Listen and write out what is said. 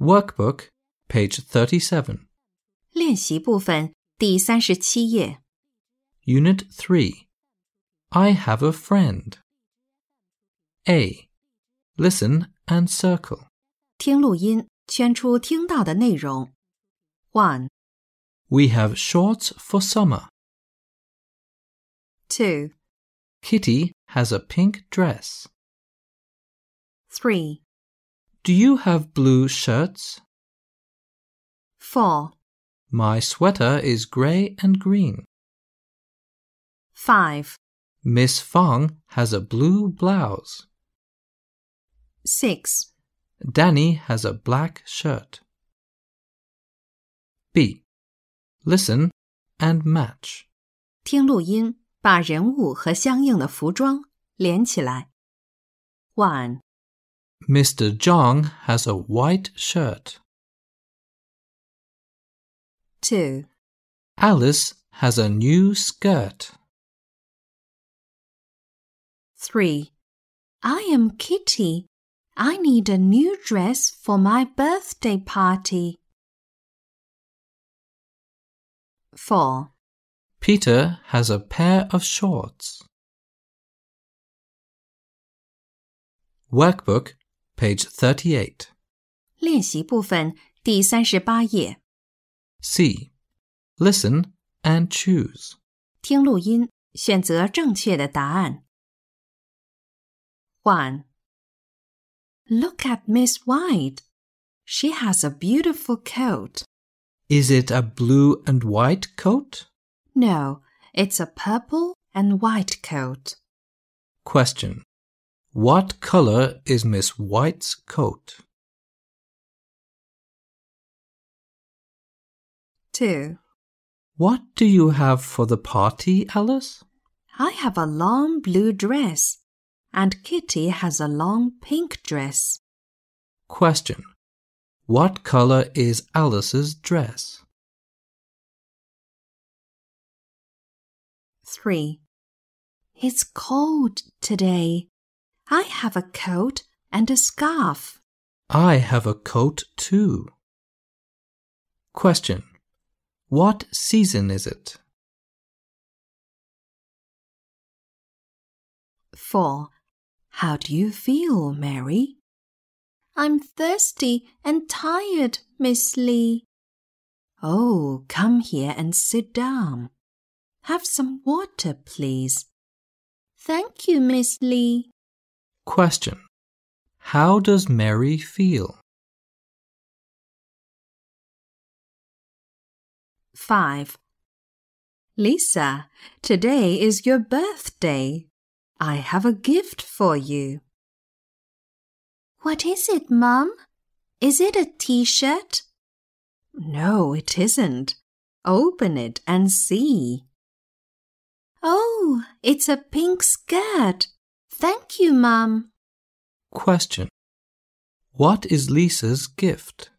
Workbook, page 37. 练习部分第三十七页。 Unit 3. I have a friend. A. Listen and circle. 听录音，圈出听到的内容。One, We have shorts for summer. two, Kitty has a pink dress. three, Do you have blue shirts? four, My sweater is grey and green. five, Miss Fang has a blue blouse. six, Danny has a black shirt. B. Listen and match. 听录音，把人物和相应的服装连起来。One, Mr. Zhang has a white shirt. two, Alice has a new skirt. three. I am Kitty. I need a new dress for my birthday party. Four, Peter has a pair of shorts. Workbook, page 38. 练习部分第三十八页。 C. Listen and choose. 听录音，选择正确的答案。One. Look at Miss White. She has a beautiful coat. Is it a blue and white coat? No, it's a purple and white coat. Question. What color is Miss White's coat? Two. What do you have for the party, Alice? I have a long blue dress, and Kitty has a long pink dress. Question. What color is Alice's dress? Three. It's cold today. I have a coat and a scarf. I have a coat too. Question. What season is it? Four. How do you feel, Mary? I'm thirsty and tired, Miss Lee. Oh, come here and sit down. Have some water, please. Thank you, Miss Lee. Question. How does Mary feel? Five. Lisa, today is your birthday. I have a gift for you. What is it, Mum? Is it a t-shirt? No, it isn't. Open it and see. Oh, it's a pink skirt. Thank you, Mum. Question. What is Lisa's gift?